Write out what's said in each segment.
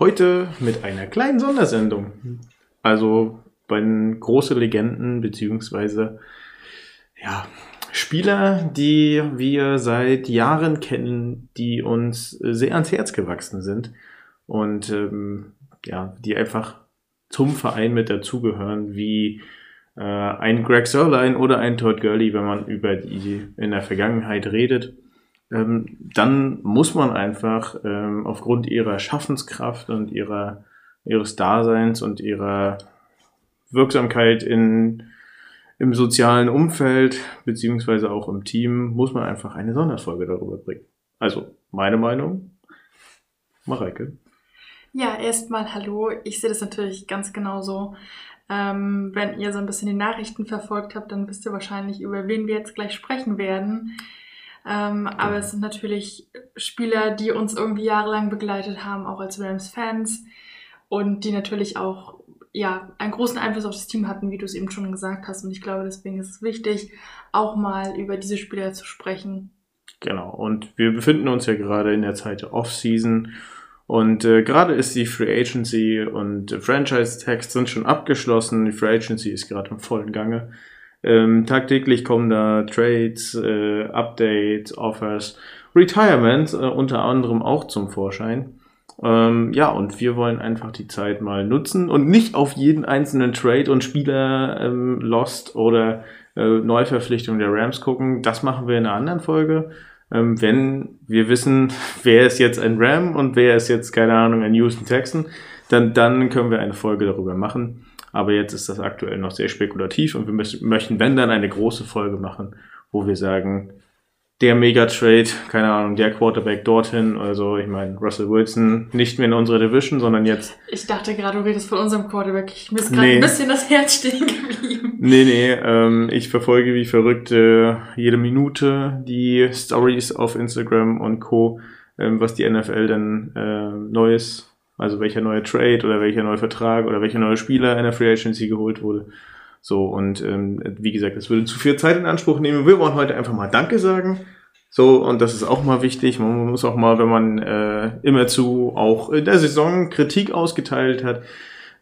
Heute mit einer kleinen Sondersendung. Also bei den großen Legenden, beziehungsweise ja, Spieler, die wir seit Jahren kennen, die uns sehr ans Herz gewachsen sind und ähm, ja, die einfach zum Verein mit dazugehören, wie äh, ein Greg Sörlein oder ein Todd Gurley, wenn man über die in der Vergangenheit redet, ähm, dann muss man einfach ähm, aufgrund ihrer Schaffenskraft und ihrer, ihres Daseins und ihrer Wirksamkeit in, im sozialen Umfeld beziehungsweise auch im Team, muss man einfach eine Sonderfolge darüber bringen. Also, meine Meinung, Mareike. Ja, erstmal hallo. Ich sehe das natürlich ganz genauso. Ähm, wenn ihr so ein bisschen die Nachrichten verfolgt habt, dann wisst ihr wahrscheinlich, über wen wir jetzt gleich sprechen werden. Ähm, aber es sind natürlich Spieler, die uns irgendwie jahrelang begleitet haben, auch als Rams-Fans und die natürlich auch ja, einen großen Einfluss auf das Team hatten, wie du es eben schon gesagt hast. Und ich glaube, deswegen ist es wichtig, auch mal über diese Spieler zu sprechen. Genau. Und wir befinden uns ja gerade in der Zeit der Off-Season. Und äh, gerade ist die Free Agency und äh, Franchise-Tags sind schon abgeschlossen. Die Free Agency ist gerade im vollen Gange. Ähm, tagtäglich kommen da Trades, äh, Updates, Offers, Retirements äh, unter anderem auch zum Vorschein. Ähm, ja, und wir wollen einfach die Zeit mal nutzen und nicht auf jeden einzelnen Trade und Spieler ähm, Lost oder äh, Neuverpflichtung der Rams gucken. Das machen wir in einer anderen Folge ähm, wenn wir wissen, wer ist jetzt ein Ram und wer ist jetzt, keine Ahnung, ein Houston Texan, dann, dann können wir eine Folge darüber machen. Aber jetzt ist das aktuell noch sehr spekulativ und wir möchten, wenn dann, eine große Folge machen, wo wir sagen, der Mega-Trade, keine Ahnung, der Quarterback dorthin, also ich meine, Russell Wilson nicht mehr in unserer Division, sondern jetzt. Ich dachte gerade, du redest von unserem Quarterback. Ich mir ist gerade nee. ein bisschen das Herz stehen geblieben. Nee, nee, ähm, ich verfolge wie verrückt äh, jede Minute die Stories auf Instagram und Co., ähm, was die NFL denn äh, Neues, also welcher neue Trade oder welcher neue Vertrag oder welcher neue Spieler in der Free Agency geholt wurde. So, und ähm, wie gesagt, das würde zu viel Zeit in Anspruch nehmen. Wir wollen heute einfach mal Danke sagen. So, und das ist auch mal wichtig. Man muss auch mal, wenn man äh, immerzu auch in der Saison Kritik ausgeteilt hat,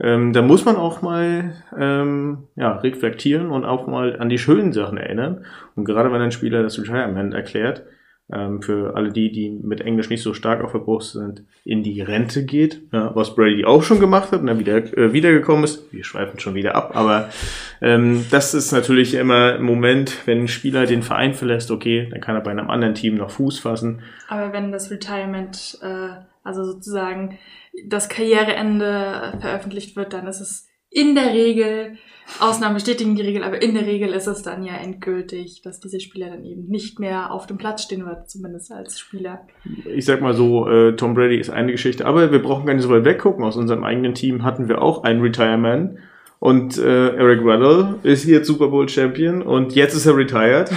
ähm, da muss man auch mal ähm, ja, reflektieren und auch mal an die schönen Sachen erinnern. Und gerade wenn ein Spieler das Retirement erklärt, ähm, für alle die, die mit Englisch nicht so stark auf der Brust sind, in die Rente geht, ja, was Brady auch schon gemacht hat und dann wieder äh, wiedergekommen ist. Wir schweifen schon wieder ab, aber ähm, das ist natürlich immer ein Moment, wenn ein Spieler den Verein verlässt, okay, dann kann er bei einem anderen Team noch Fuß fassen. Aber wenn das Retirement, äh, also sozusagen das Karriereende veröffentlicht wird, dann ist es in der Regel Ausnahmen bestätigen die Regel, aber in der Regel ist es dann ja endgültig, dass diese Spieler dann eben nicht mehr auf dem Platz stehen wird, zumindest als Spieler. Ich sag mal so, äh, Tom Brady ist eine Geschichte, aber wir brauchen gar nicht so weit weggucken. Aus unserem eigenen Team hatten wir auch einen Retirement. Und äh, Eric Weddle ist jetzt Super Bowl Champion und jetzt ist er retired. ja,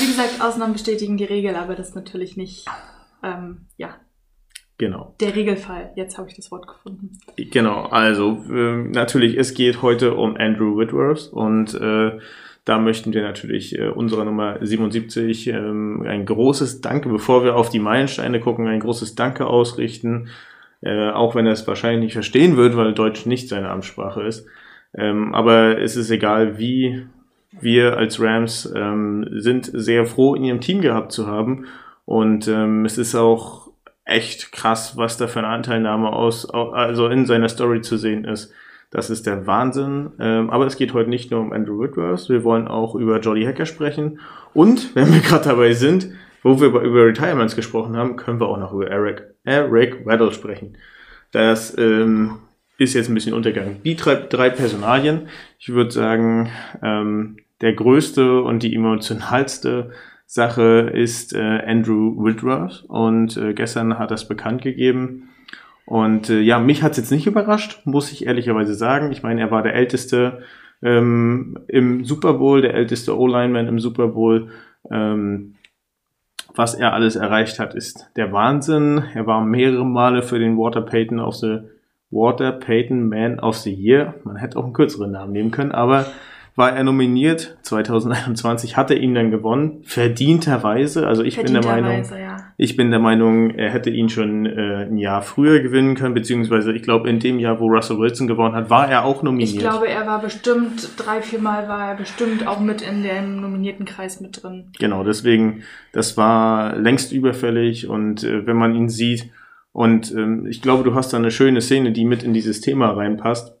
wie gesagt, Ausnahmen bestätigen die Regel, aber das natürlich nicht, ähm, ja, Genau. Der Regelfall. Jetzt habe ich das Wort gefunden. Genau. Also äh, natürlich, es geht heute um Andrew Whitworth und äh, da möchten wir natürlich äh, unserer Nummer 77 ähm, ein großes Danke, bevor wir auf die Meilensteine gucken, ein großes Danke ausrichten. Äh, auch wenn er es wahrscheinlich nicht verstehen wird, weil Deutsch nicht seine Amtssprache ist. Ähm, aber es ist egal, wie wir als Rams ähm, sind sehr froh, ihn im Team gehabt zu haben. Und ähm, es ist auch echt krass, was da für eine Anteilnahme aus, also in seiner Story zu sehen ist. Das ist der Wahnsinn. Ähm, aber es geht heute nicht nur um Andrew Whitworth. Wir wollen auch über Jolly Hacker sprechen. Und, wenn wir gerade dabei sind, wo wir über Retirements gesprochen haben, können wir auch noch über Eric, Eric Weddle sprechen. Das ähm, ist jetzt ein bisschen untergegangen. Die drei, drei Personalien, ich würde sagen, ähm, der größte und die emotionalste Sache ist äh, Andrew Whitworth und äh, gestern hat er bekannt gegeben. Und äh, ja, mich hat es jetzt nicht überrascht, muss ich ehrlicherweise sagen. Ich meine, er war der älteste ähm, im Super Bowl, der älteste O-Lineman im Super Bowl. Ähm, was er alles erreicht hat, ist der Wahnsinn. Er war mehrere Male für den Water Payton of the Water Payton Man of the Year. Man hätte auch einen kürzeren Namen nehmen können, aber war er nominiert. 2021 hat er ihn dann gewonnen, verdienterweise. Also ich bin der Meinung, ja. ich bin der Meinung, er hätte ihn schon äh, ein Jahr früher gewinnen können, beziehungsweise ich glaube in dem Jahr, wo Russell Wilson gewonnen hat, war er auch nominiert. Ich glaube, er war bestimmt drei, vier Mal war er bestimmt auch mit in dem nominierten Kreis mit drin. Genau, deswegen, das war längst überfällig und äh, wenn man ihn sieht und ähm, ich glaube, du hast da eine schöne Szene, die mit in dieses Thema reinpasst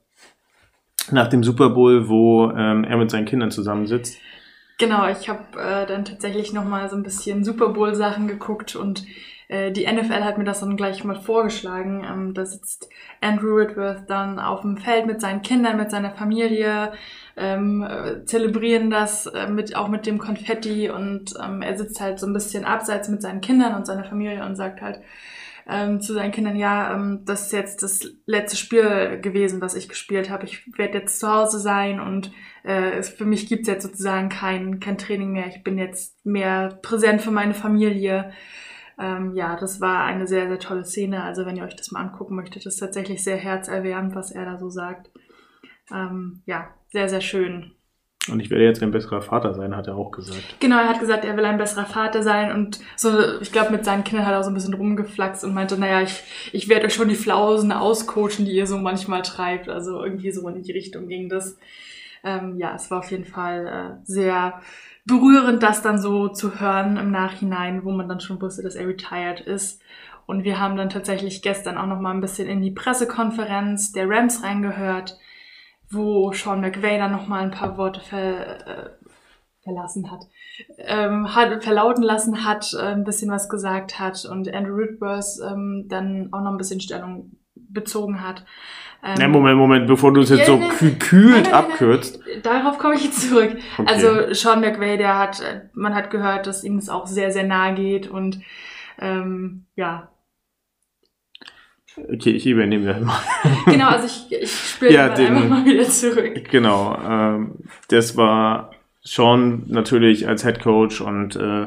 nach dem Super Bowl, wo ähm, er mit seinen Kindern zusammensitzt. Genau, ich habe äh, dann tatsächlich nochmal so ein bisschen Super Bowl Sachen geguckt und äh, die NFL hat mir das dann gleich mal vorgeschlagen. Ähm, da sitzt Andrew Whitworth dann auf dem Feld mit seinen Kindern, mit seiner Familie, ähm, äh, zelebrieren das äh, mit auch mit dem Konfetti und ähm, er sitzt halt so ein bisschen abseits mit seinen Kindern und seiner Familie und sagt halt, ähm, zu seinen Kindern, ja, ähm, das ist jetzt das letzte Spiel gewesen, was ich gespielt habe. Ich werde jetzt zu Hause sein und äh, es, für mich gibt's jetzt sozusagen kein, kein Training mehr. Ich bin jetzt mehr präsent für meine Familie. Ähm, ja, das war eine sehr, sehr tolle Szene. Also wenn ihr euch das mal angucken möchtet, ist tatsächlich sehr herzerwärmend, was er da so sagt. Ähm, ja, sehr, sehr schön. Und ich werde jetzt ein besserer Vater sein, hat er auch gesagt. Genau, er hat gesagt, er will ein besserer Vater sein und so, ich glaube, mit seinen Kindern hat er auch so ein bisschen rumgeflaxt und meinte, naja, ich, ich werde euch schon die Flausen auscoachen, die ihr so manchmal treibt. Also irgendwie so in die Richtung ging das. Ähm, ja, es war auf jeden Fall äh, sehr berührend, das dann so zu hören im Nachhinein, wo man dann schon wusste, dass er retired ist. Und wir haben dann tatsächlich gestern auch noch mal ein bisschen in die Pressekonferenz der Rams reingehört wo Sean McVay dann nochmal ein paar Worte ver, äh, verlassen hat, ähm, hat, verlauten lassen hat, äh, ein bisschen was gesagt hat und Andrew Whitworth ähm, dann auch noch ein bisschen Stellung bezogen hat. Ähm, ja, Moment, Moment, bevor du es jetzt ja, so gekühlt abkürzt. Darauf komme ich jetzt zurück. Okay. Also Sean McVay, der hat, man hat gehört, dass ihm das auch sehr, sehr nahe geht und ähm, ja, Okay, ich übernehme das mal. Genau, also ich, ich spiele ja, den, einfach mal wieder zurück. Genau, ähm, das war schon natürlich als Head Coach und äh,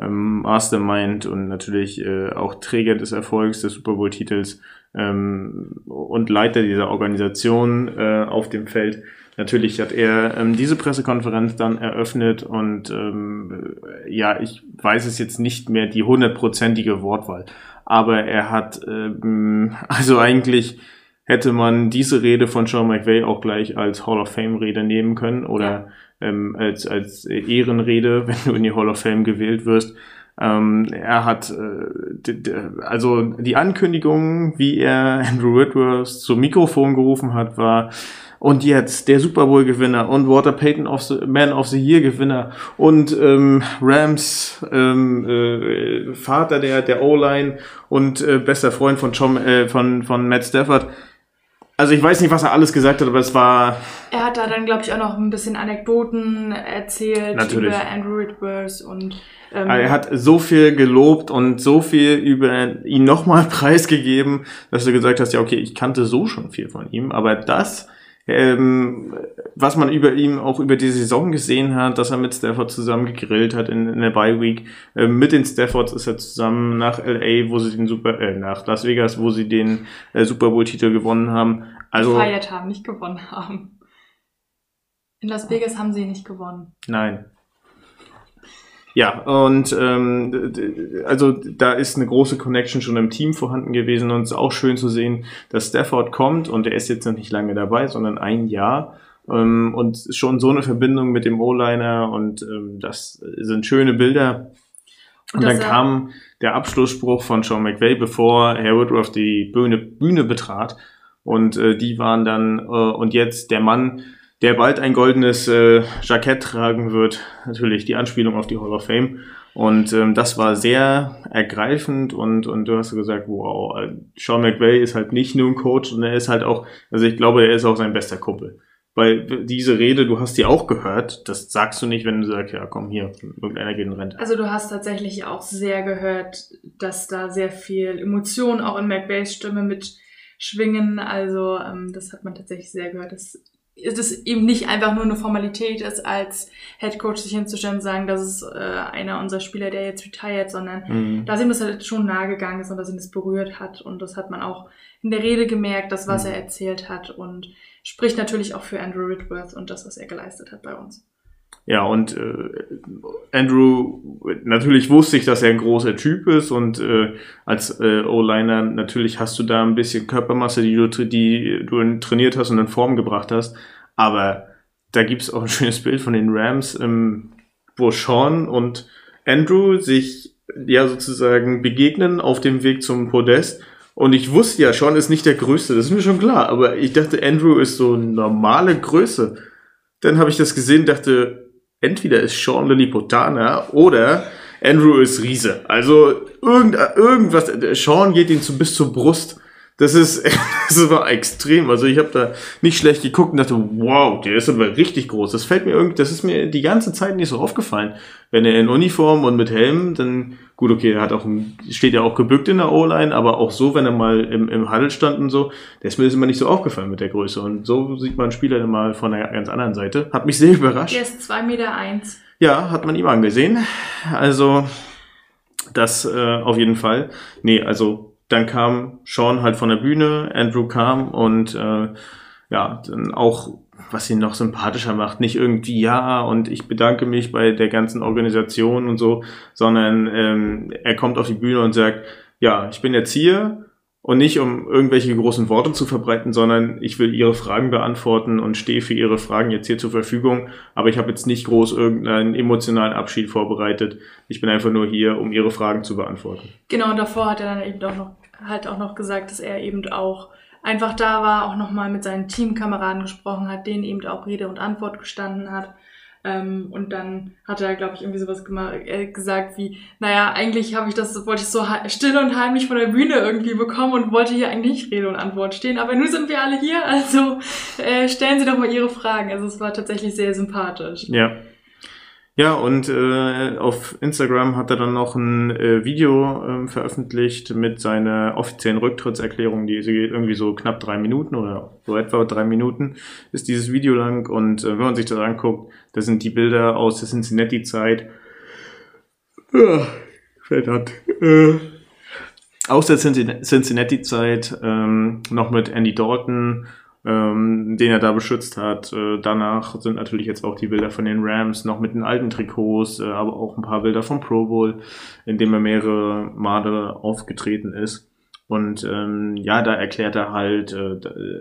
ähm, Mastermind und natürlich äh, auch Träger des Erfolgs des Super Bowl-Titels ähm, und Leiter dieser Organisation äh, auf dem Feld. Natürlich hat er ähm, diese Pressekonferenz dann eröffnet und ähm, ja, ich weiß es jetzt nicht mehr die hundertprozentige Wortwahl aber er hat, ähm, also eigentlich hätte man diese Rede von Sean McVay auch gleich als Hall of Fame Rede nehmen können oder ja. ähm, als, als Ehrenrede, wenn du in die Hall of Fame gewählt wirst. Ähm, er hat äh, also die Ankündigung, wie er Andrew Whitworth zum Mikrofon gerufen hat, war und jetzt der Super Bowl Gewinner und Walter Payton of the, Man of the Year Gewinner und ähm, Rams ähm, äh, Vater der der O-Line und äh, bester Freund von Tom, äh, von von Matt Stafford. Also ich weiß nicht, was er alles gesagt hat, aber es war. Er hat da dann, glaube ich, auch noch ein bisschen Anekdoten erzählt Natürlich. über Andrew Whitworth und. Ähm, er hat so viel gelobt und so viel über ihn nochmal preisgegeben, dass du gesagt hast, ja, okay, ich kannte so schon viel von ihm, aber das ähm, was man über ihm auch über die Saison gesehen hat, dass er mit Stafford zusammen gegrillt hat in, in der Bye Week. Ähm, mit den Staffords ist er zusammen nach LA, wo sie den Super, äh, nach Las Vegas, wo sie den äh, Super Bowl Titel gewonnen haben. Also gefeiert haben, nicht gewonnen haben. In Las Vegas haben sie nicht gewonnen. Nein. Ja, und ähm, also da ist eine große Connection schon im Team vorhanden gewesen und es ist auch schön zu sehen, dass Stafford kommt und er ist jetzt noch nicht lange dabei, sondern ein Jahr ähm, und schon so eine Verbindung mit dem O-Liner und ähm, das sind schöne Bilder. Und, und dann kam der Abschlussspruch von Sean McVay, bevor Herr Woodruff die Bühne, Bühne betrat und äh, die waren dann äh, und jetzt der Mann, der bald ein goldenes äh, Jackett tragen wird. Natürlich die Anspielung auf die Hall of Fame. Und ähm, das war sehr ergreifend und, und du hast gesagt, wow, äh, Sean McVay ist halt nicht nur ein Coach und er ist halt auch, also ich glaube, er ist auch sein bester Kumpel. Weil diese Rede, du hast die auch gehört, das sagst du nicht, wenn du sagst, ja komm hier, irgendeiner geht in Rente. Also du hast tatsächlich auch sehr gehört, dass da sehr viel Emotion auch in McVays Stimme mitschwingen. Also ähm, das hat man tatsächlich sehr gehört. Das es eben nicht einfach nur eine Formalität ist, als Head Coach sich hinzustellen und sagen, das ist äh, einer unserer Spieler, der jetzt retired, sondern mhm. dass ihm das halt schon nahe gegangen ist und dass ihn das berührt hat. Und das hat man auch in der Rede gemerkt, das, was mhm. er erzählt hat und spricht natürlich auch für Andrew Whitworth und das, was er geleistet hat bei uns. Ja, und äh, Andrew, natürlich wusste ich, dass er ein großer Typ ist und äh, als äh, O-Liner natürlich hast du da ein bisschen Körpermasse, die du, die du trainiert hast und in Form gebracht hast. Aber da gibt's auch ein schönes Bild von den Rams, ähm, wo Sean und Andrew sich ja sozusagen begegnen auf dem Weg zum Podest. Und ich wusste ja, Sean ist nicht der Größte, das ist mir schon klar, aber ich dachte, Andrew ist so normale Größe. Dann habe ich das gesehen, dachte, entweder ist Sean Lilliputaner oder Andrew ist Riese. Also irgend, irgendwas, Sean geht ihn zu, bis zur Brust. Das ist, das war extrem. Also ich habe da nicht schlecht geguckt und dachte, wow, der ist aber richtig groß. Das fällt mir irgendwie, das ist mir die ganze Zeit nicht so aufgefallen. Wenn er in Uniform und mit Helm, dann gut, okay, er hat auch, steht ja auch gebückt in der O-Line, aber auch so, wenn er mal im, im Huddle stand und so, der ist mir das immer nicht so aufgefallen mit der Größe. Und so sieht man Spieler dann mal von einer ganz anderen Seite. Hat mich sehr überrascht. Der ist zwei Meter. eins. Ja, hat man ihm angesehen. Also, das äh, auf jeden Fall. Nee, also dann kam Sean halt von der Bühne, Andrew kam und äh, ja, dann auch, was ihn noch sympathischer macht, nicht irgendwie ja und ich bedanke mich bei der ganzen Organisation und so, sondern ähm, er kommt auf die Bühne und sagt, ja, ich bin jetzt hier und nicht um irgendwelche großen Worte zu verbreiten, sondern ich will Ihre Fragen beantworten und stehe für Ihre Fragen jetzt hier zur Verfügung. Aber ich habe jetzt nicht groß irgendeinen emotionalen Abschied vorbereitet. Ich bin einfach nur hier, um Ihre Fragen zu beantworten. Genau, und davor hat er dann eben doch noch halt auch noch gesagt, dass er eben auch einfach da war, auch nochmal mit seinen Teamkameraden gesprochen hat, denen eben auch Rede und Antwort gestanden hat. Ähm, und dann hat er, glaube ich, irgendwie sowas äh, gesagt wie, naja, eigentlich habe ich das, wollte ich so still und heimlich von der Bühne irgendwie bekommen und wollte hier eigentlich nicht Rede und Antwort stehen, aber nun sind wir alle hier, also äh, stellen Sie doch mal Ihre Fragen. Also es war tatsächlich sehr sympathisch. Ja, ja, und äh, auf Instagram hat er dann noch ein äh, Video äh, veröffentlicht mit seiner offiziellen Rücktrittserklärung, die geht irgendwie so knapp drei Minuten oder so etwa drei Minuten ist dieses Video lang. Und äh, wenn man sich das anguckt, das sind die Bilder aus der Cincinnati-Zeit. Ja, verdammt. Äh, aus der Cincinnati-Zeit ähm, noch mit Andy Dalton, ähm, den er da beschützt hat. Äh, danach sind natürlich jetzt auch die Bilder von den Rams noch mit den alten Trikots, äh, aber auch ein paar Bilder vom Pro Bowl, in dem er mehrere Male aufgetreten ist. Und ähm, ja, da erklärt er halt äh,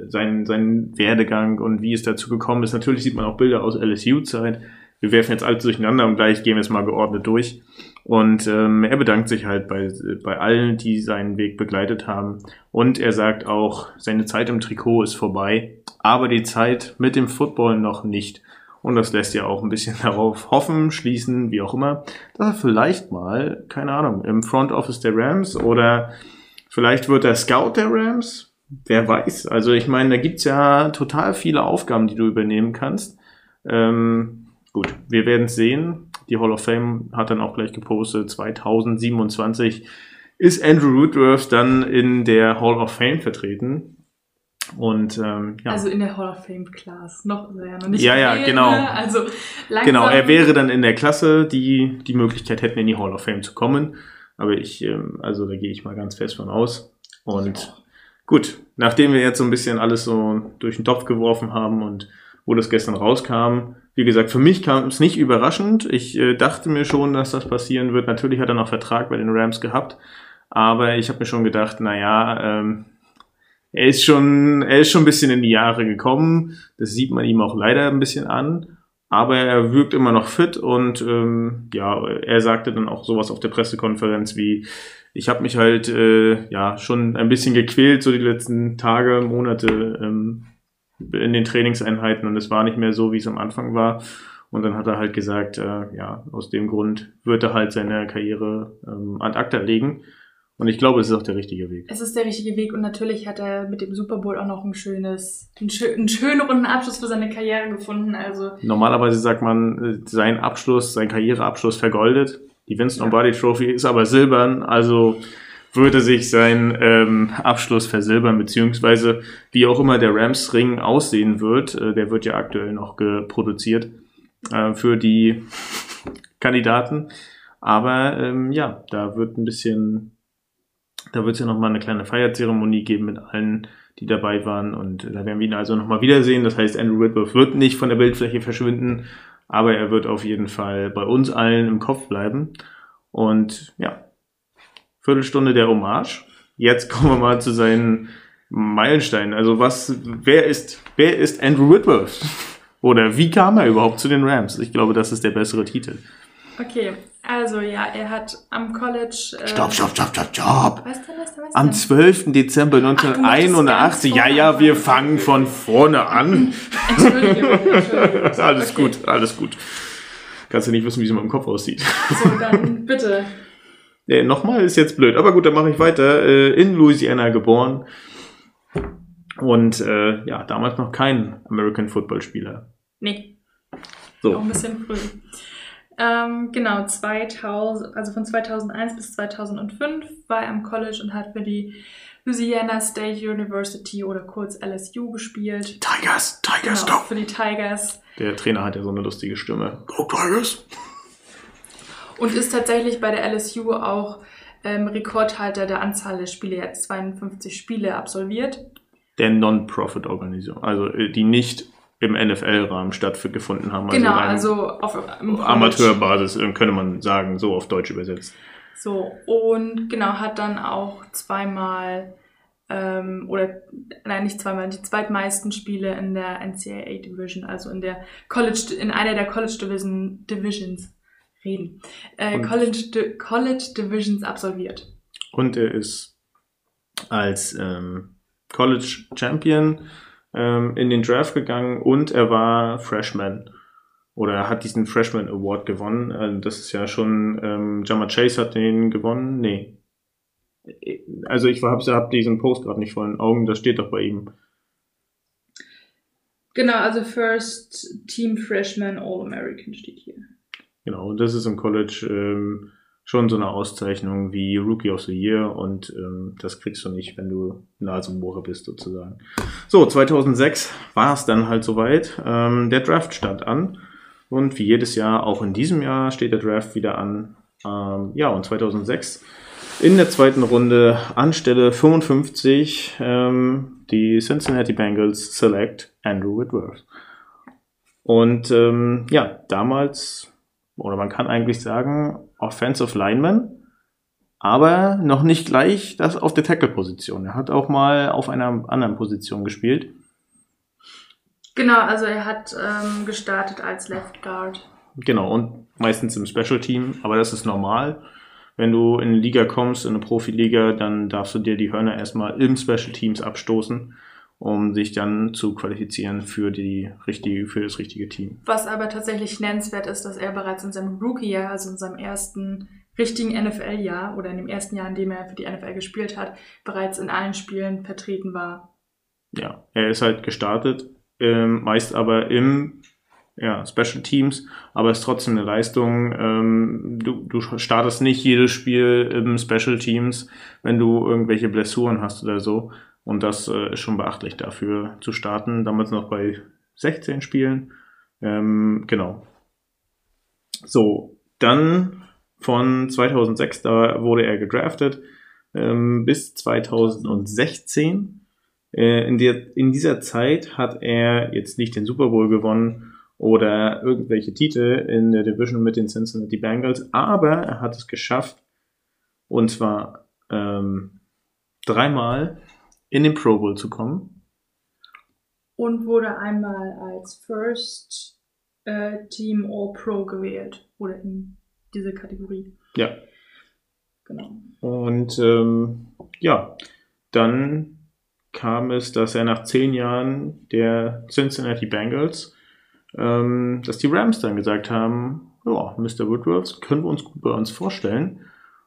seinen, seinen Werdegang und wie es dazu gekommen ist. Natürlich sieht man auch Bilder aus LSU-Zeit. Wir werfen jetzt alles durcheinander und gleich gehen wir es mal geordnet durch. Und ähm, er bedankt sich halt bei, bei allen, die seinen Weg begleitet haben. Und er sagt auch, seine Zeit im Trikot ist vorbei, aber die Zeit mit dem Football noch nicht. Und das lässt ja auch ein bisschen darauf hoffen, schließen, wie auch immer, dass er vielleicht mal, keine Ahnung, im Front Office der Rams oder vielleicht wird er Scout der Rams. Wer weiß. Also ich meine, da gibt's ja total viele Aufgaben, die du übernehmen kannst. Ähm, gut, wir werden sehen die Hall of Fame hat dann auch gleich gepostet, 2027 ist Andrew Woodworth dann in der Hall of Fame vertreten. Und ähm, ja. Also in der Hall of Fame Class, noch wäre ja noch nicht. Ja, ja, wählen, genau. Ne? Also langsam. Genau, er wäre dann in der Klasse, die die Möglichkeit hätten, in die Hall of Fame zu kommen. Aber ich, ähm, also da gehe ich mal ganz fest von aus. Und ja. gut, nachdem wir jetzt so ein bisschen alles so durch den Topf geworfen haben und wo das gestern rauskam, wie gesagt, für mich kam es nicht überraschend. Ich äh, dachte mir schon, dass das passieren wird. Natürlich hat er noch Vertrag bei den Rams gehabt, aber ich habe mir schon gedacht, naja, ähm, er ist schon, er ist schon ein bisschen in die Jahre gekommen. Das sieht man ihm auch leider ein bisschen an. Aber er wirkt immer noch fit und ähm, ja, er sagte dann auch sowas auf der Pressekonferenz wie, ich habe mich halt äh, ja schon ein bisschen gequält so die letzten Tage, Monate ähm, in den Trainingseinheiten und es war nicht mehr so, wie es am Anfang war. Und dann hat er halt gesagt, äh, ja, aus dem Grund wird er halt seine Karriere ähm, ad acta legen. Und ich glaube, es ist auch der richtige Weg. Es ist der richtige Weg und natürlich hat er mit dem Super Bowl auch noch ein schönes, einen, schön, einen schönen runden Abschluss für seine Karriere gefunden. Also normalerweise sagt man, äh, sein Abschluss, sein Karriereabschluss vergoldet. Die Vincent Lombardi Trophy ist aber silbern. Also würde sich sein ähm, Abschluss versilbern, beziehungsweise wie auch immer der Rams-Ring aussehen wird, äh, der wird ja aktuell noch geproduziert äh, für die Kandidaten. Aber ähm, ja, da wird ein bisschen, da wird es ja nochmal eine kleine Feierzeremonie geben mit allen, die dabei waren. Und da werden wir ihn also nochmal wiedersehen. Das heißt, Andrew Whitworth wird nicht von der Bildfläche verschwinden, aber er wird auf jeden Fall bei uns allen im Kopf bleiben. Und ja, Viertelstunde der Hommage. Jetzt kommen wir mal zu seinen Meilensteinen. Also was, wer ist, wer ist Andrew Whitworth? Oder wie kam er überhaupt zu den Rams? Ich glaube, das ist der bessere Titel. Okay, also ja, er hat am College. Äh, stopp, stopp, stopp, stopp, stopp. Was denn, was denn, was am 12. Dezember 1981. Ach, ja, ja, wir fangen von vorne an. Entschuldigung, Entschuldigung. alles gut, alles gut. Kannst du nicht wissen, wie es in meinem Kopf aussieht. So, dann bitte. Nee, nochmal ist jetzt blöd, aber gut, dann mache ich weiter. Äh, in Louisiana geboren. Und äh, ja, damals noch kein American Football Spieler. Nee. So. Auch ein bisschen früh. Ähm, genau, 2000, also von 2001 bis 2005 war er am College und hat für die Louisiana State University oder kurz LSU gespielt. Tigers, Tigers, genau, go! Für die Tigers. Der Trainer hat ja so eine lustige Stimme. Go Tigers! Und ist tatsächlich bei der LSU auch ähm, Rekordhalter der Anzahl der Spiele. Er hat 52 Spiele absolviert. Der Non-Profit-Organisation, also äh, die nicht im NFL-Rahmen stattgefunden haben. Also genau, also, also auf Amateurbasis äh, könnte man sagen, so auf Deutsch übersetzt. So, und genau, hat dann auch zweimal, ähm, oder nein, nicht zweimal, die zweitmeisten Spiele in der NCAA Division, also in der College, in einer der College Division, Divisions reden. Äh, College, Di College Divisions absolviert. Und er ist als ähm, College Champion ähm, in den Draft gegangen und er war Freshman. Oder er hat diesen Freshman Award gewonnen. Also das ist ja schon, ähm, Jama Chase hat den gewonnen. Nee. Also ich habe hab diesen Post gerade nicht vor den Augen, das steht doch bei ihm. Genau, also First Team Freshman All-American steht hier. Genau, und das ist im College ähm, schon so eine Auszeichnung wie Rookie of the Year und ähm, das kriegst du nicht, wenn du Nasenbohrer bist sozusagen. So, 2006 war es dann halt soweit. Ähm, der Draft stand an und wie jedes Jahr, auch in diesem Jahr steht der Draft wieder an. Ähm, ja, und 2006 in der zweiten Runde anstelle 55 ähm, die Cincinnati Bengals select Andrew Whitworth. Und ähm, ja, damals oder man kann eigentlich sagen, Offensive Lineman, aber noch nicht gleich das auf der Tackle-Position. Er hat auch mal auf einer anderen Position gespielt. Genau, also er hat ähm, gestartet als Left Guard. Genau, und meistens im Special Team, aber das ist normal. Wenn du in eine Liga kommst, in eine Profiliga, dann darfst du dir die Hörner erstmal im Special Teams abstoßen um sich dann zu qualifizieren für, die richtige, für das richtige Team. Was aber tatsächlich nennenswert ist, dass er bereits in seinem Rookie-Jahr, also in seinem ersten richtigen NFL-Jahr oder in dem ersten Jahr, in dem er für die NFL gespielt hat, bereits in allen Spielen vertreten war. Ja, er ist halt gestartet, ähm, meist aber im ja, Special Teams, aber ist trotzdem eine Leistung. Ähm, du, du startest nicht jedes Spiel im Special Teams, wenn du irgendwelche Blessuren hast oder so. Und das äh, ist schon beachtlich dafür zu starten. Damals noch bei 16 Spielen. Ähm, genau. So, dann von 2006, da wurde er gedraftet, ähm, bis 2016. Äh, in, der, in dieser Zeit hat er jetzt nicht den Super Bowl gewonnen oder irgendwelche Titel in der Division mit den Cincinnati Bengals, aber er hat es geschafft, und zwar ähm, dreimal in den Pro Bowl zu kommen. Und wurde einmal als First äh, Team All Pro gewählt. Oder in diese Kategorie. Ja. Genau. Und ähm, ja, dann kam es, dass er nach zehn Jahren der Cincinnati Bengals, ähm, dass die Rams dann gesagt haben, ja, Mr. Woodworth, können wir uns gut bei uns vorstellen.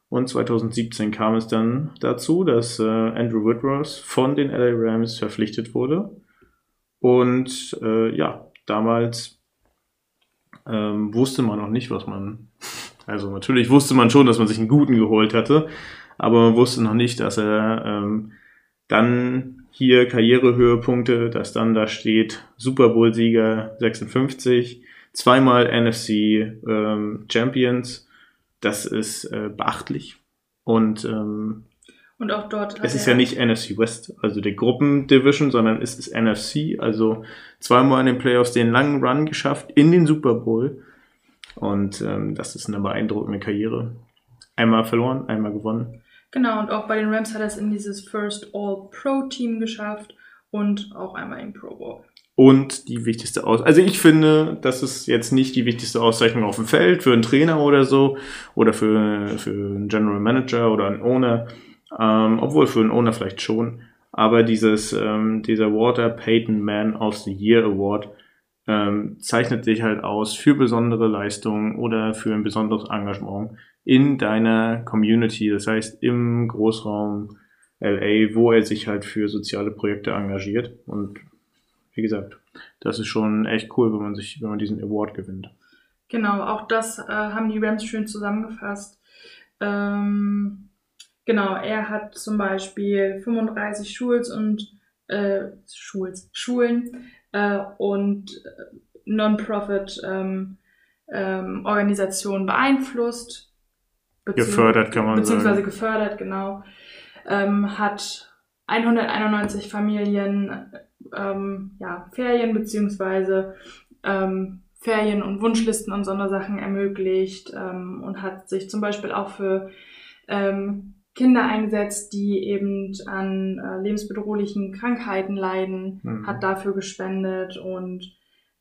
Und 2017 kam es dann dazu, dass äh, Andrew Whitworth von den LA Rams verpflichtet wurde. Und äh, ja, damals ähm, wusste man noch nicht, was man. Also natürlich wusste man schon, dass man sich einen guten geholt hatte. aber man wusste noch nicht, dass er ähm, dann hier Karrierehöhepunkte, dass dann da steht Super Bowl-Sieger 56, zweimal NFC ähm, Champions. Das ist äh, beachtlich. Und, ähm, und auch dort. Es ist ja nicht NFC West, also die Gruppendivision, sondern es ist NFC, also zweimal in den Playoffs den langen Run geschafft in den Super Bowl. Und ähm, das ist eine beeindruckende Karriere. Einmal verloren, einmal gewonnen. Genau, und auch bei den Rams hat er es in dieses First All-Pro-Team geschafft und auch einmal im Pro Bowl. Und die wichtigste Aus, also ich finde, das ist jetzt nicht die wichtigste Auszeichnung auf dem Feld für einen Trainer oder so oder für, für einen General Manager oder einen Owner, ähm, obwohl für einen Owner vielleicht schon. Aber dieses, ähm, dieser Water Payton Man of the Year Award ähm, zeichnet sich halt aus für besondere Leistungen oder für ein besonderes Engagement in deiner Community, das heißt im Großraum LA, wo er sich halt für soziale Projekte engagiert. Und wie gesagt, das ist schon echt cool, wenn man sich, wenn man diesen Award gewinnt. Genau, auch das äh, haben die Rams schön zusammengefasst. Ähm, genau, er hat zum Beispiel 35 Schuls und äh, Schuls, Schulen äh, und Non-Profit ähm, ähm, Organisationen beeinflusst gefördert, kann man beziehungsweise sagen. gefördert, genau. Ähm, hat 191 Familien ähm, ja, Ferien beziehungsweise ähm, Ferien und Wunschlisten und Sondersachen ermöglicht ähm, und hat sich zum Beispiel auch für ähm, Kinder eingesetzt, die eben an äh, lebensbedrohlichen Krankheiten leiden, mhm. hat dafür gespendet und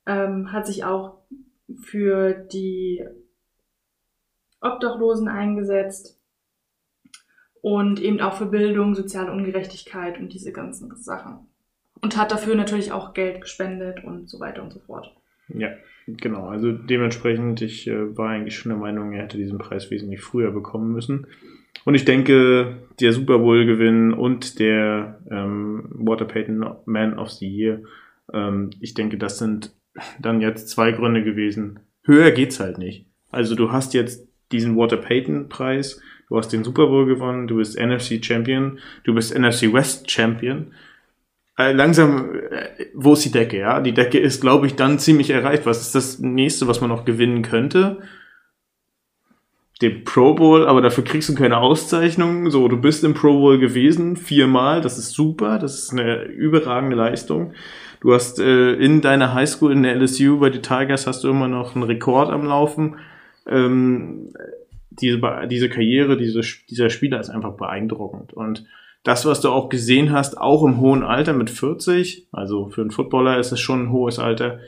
ähm, hat sich auch für die Obdachlosen eingesetzt und eben auch für Bildung, soziale Ungerechtigkeit und diese ganzen Sachen. Und hat dafür natürlich auch Geld gespendet und so weiter und so fort. Ja, genau. Also dementsprechend, ich äh, war eigentlich schon der Meinung, er hätte diesen Preis wesentlich früher bekommen müssen. Und ich denke, der Super Bowl-Gewinn und der ähm, Water Payton Man of the Year, ähm, ich denke, das sind dann jetzt zwei Gründe gewesen. Höher geht's halt nicht. Also du hast jetzt diesen Walter Payton Preis, du hast den Super Bowl gewonnen, du bist NFC Champion, du bist NFC West Champion. Äh, langsam, äh, wo ist die Decke? Ja, die Decke ist, glaube ich, dann ziemlich erreicht. Was ist das nächste, was man noch gewinnen könnte? Den Pro Bowl, aber dafür kriegst du keine Auszeichnung. So, du bist im Pro Bowl gewesen, viermal, das ist super, das ist eine überragende Leistung. Du hast äh, in deiner Highschool in der LSU bei den Tigers hast du immer noch einen Rekord am Laufen ähm, diese, diese Karriere diese, dieser Spieler ist einfach beeindruckend. Und das, was du auch gesehen hast, auch im hohen Alter mit 40, also für einen Footballer ist es schon ein hohes Alter.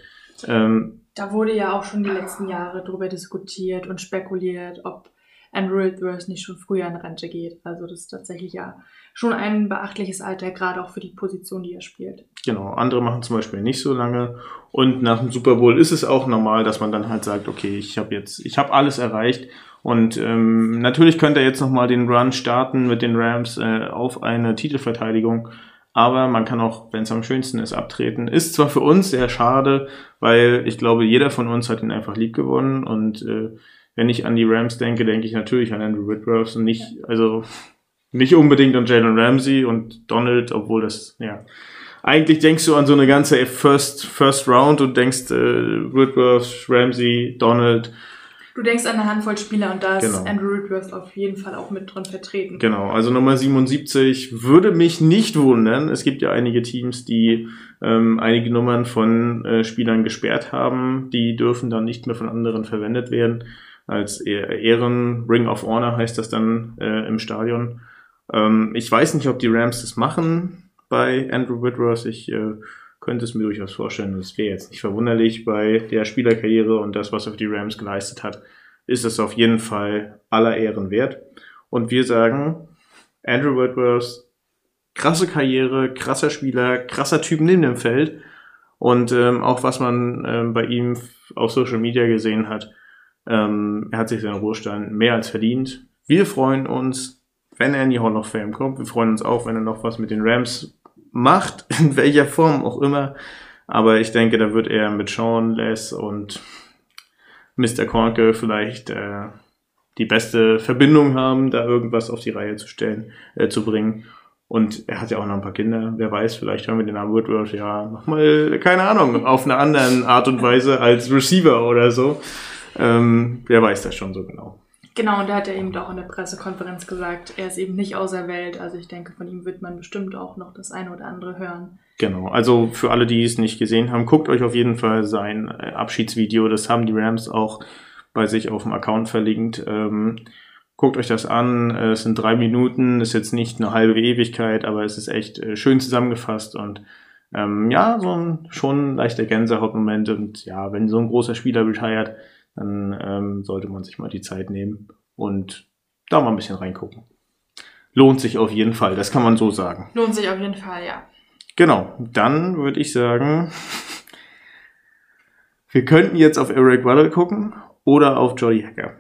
Ähm, da wurde ja auch schon die letzten Jahre drüber diskutiert und spekuliert, ob Andrew Whitworth nicht schon früher in Rente geht. Also das ist tatsächlich ja schon ein beachtliches Alter, gerade auch für die Position, die er spielt. Genau, andere machen zum Beispiel nicht so lange. Und nach dem Super Bowl ist es auch normal, dass man dann halt sagt, okay, ich habe jetzt, ich habe alles erreicht. Und ähm, natürlich könnte er jetzt nochmal den Run starten mit den Rams äh, auf eine Titelverteidigung. Aber man kann auch, wenn es am schönsten ist, abtreten. Ist zwar für uns sehr schade, weil ich glaube, jeder von uns hat ihn einfach lieb gewonnen. Und äh, wenn ich an die Rams denke, denke ich natürlich an Andrew Whitworth und nicht, also nicht unbedingt an Jalen Ramsey und Donald, obwohl das, ja. Eigentlich denkst du an so eine ganze First, First Round und denkst äh, Whitworth, Ramsey, Donald. Du denkst an eine Handvoll Spieler und da ist genau. Andrew Whitworth auf jeden Fall auch mit drin vertreten. Genau, also Nummer 77 würde mich nicht wundern. Es gibt ja einige Teams, die ähm, einige Nummern von äh, Spielern gesperrt haben. Die dürfen dann nicht mehr von anderen verwendet werden. Als Ehren, Ring of Honor heißt das dann äh, im Stadion. Ähm, ich weiß nicht, ob die Rams das machen bei Andrew Whitworth. Ich äh, könnte es mir durchaus vorstellen. Das wäre jetzt nicht verwunderlich bei der Spielerkarriere und das, was er für die Rams geleistet hat, ist es auf jeden Fall aller Ehren wert. Und wir sagen, Andrew Whitworth, krasse Karriere, krasser Spieler, krasser Typ neben dem Feld. Und ähm, auch was man ähm, bei ihm auf Social Media gesehen hat, ähm, er hat sich seinen Ruhestand mehr als verdient. Wir freuen uns, wenn er in die Hall of Fame kommt. Wir freuen uns auch, wenn er noch was mit den Rams macht, in welcher Form auch immer. Aber ich denke, da wird er mit Sean Les und Mr. Kornke vielleicht äh, die beste Verbindung haben, da irgendwas auf die Reihe zu stellen, äh, zu bringen. Und er hat ja auch noch ein paar Kinder. Wer weiß, vielleicht hören wir den Namen Woodruff ja nochmal, keine Ahnung, auf eine andere Art und Weise als Receiver oder so. Ähm, wer weiß das schon so genau. Genau, und da hat er eben auch in der Pressekonferenz gesagt, er ist eben nicht außer Welt. Also ich denke, von ihm wird man bestimmt auch noch das eine oder andere hören. Genau, also für alle, die es nicht gesehen haben, guckt euch auf jeden Fall sein äh, Abschiedsvideo. Das haben die Rams auch bei sich auf dem Account verlinkt. Ähm, guckt euch das an. Äh, es sind drei Minuten, ist jetzt nicht eine halbe Ewigkeit, aber es ist echt äh, schön zusammengefasst und ähm, ja, so ein schon leichter Gänsehautmoment. Und ja, wenn so ein großer Spieler beteiligt, dann ähm, sollte man sich mal die Zeit nehmen und da mal ein bisschen reingucken. Lohnt sich auf jeden Fall, das kann man so sagen. Lohnt sich auf jeden Fall, ja. Genau, dann würde ich sagen, wir könnten jetzt auf Eric Weddle gucken oder auf Jolly Hacker.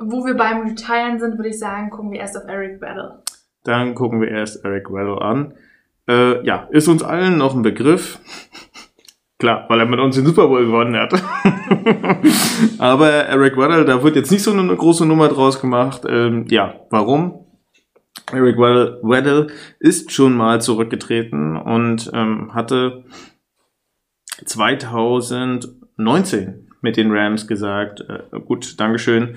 Wo wir beim Retiren sind, würde ich sagen, gucken wir erst auf Eric Weddle. Dann gucken wir erst Eric Weddle an. Äh, ja, ist uns allen noch ein Begriff. Klar, weil er mit uns den Super Bowl gewonnen hat. Aber Eric Weddle, da wird jetzt nicht so eine große Nummer draus gemacht. Ähm, ja, warum? Eric Weddle ist schon mal zurückgetreten und ähm, hatte 2019 mit den Rams gesagt, äh, gut, Dankeschön,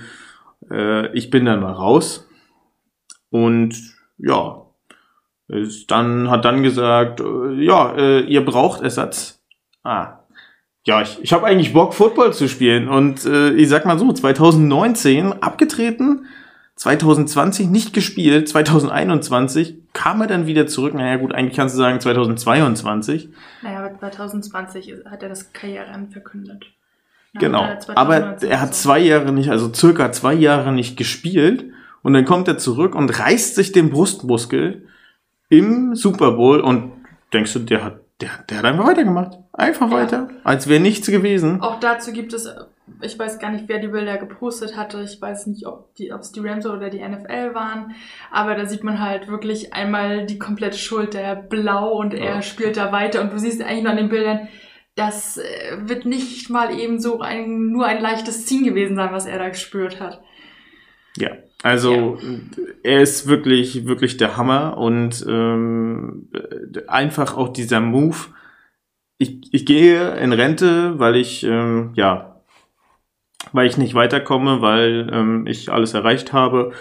äh, ich bin dann mal raus. Und ja, ist dann hat dann gesagt, äh, ja, äh, ihr braucht Ersatz Ah. Ja, ich, ich habe eigentlich Bock, Football zu spielen. Und äh, ich sag mal so, 2019 abgetreten, 2020 nicht gespielt, 2021 kam er dann wieder zurück. Naja gut, eigentlich kannst du sagen 2022. Naja, aber 2020 hat er das Karriereende verkündet. genau, aber er hat zwei Jahre nicht, also circa zwei Jahre nicht gespielt. Und dann kommt er zurück und reißt sich den Brustmuskel im Super Bowl und denkst du, der hat der, der hat einfach weitergemacht. Einfach ja. weiter. Als wäre nichts gewesen. Auch dazu gibt es, ich weiß gar nicht, wer die Bilder gepostet hatte. Ich weiß nicht, ob die, es die Rams oder die NFL waren. Aber da sieht man halt wirklich einmal die komplette Schulter blau und er ja. spielt da weiter. Und du siehst eigentlich noch an den Bildern, das äh, wird nicht mal eben so ein, nur ein leichtes Ziehen gewesen sein, was er da gespürt hat. Ja, also ja. er ist wirklich, wirklich der Hammer und ähm, einfach auch dieser Move. Ich, ich gehe in Rente, weil ich ähm, ja, weil ich nicht weiterkomme, weil ähm, ich alles erreicht habe.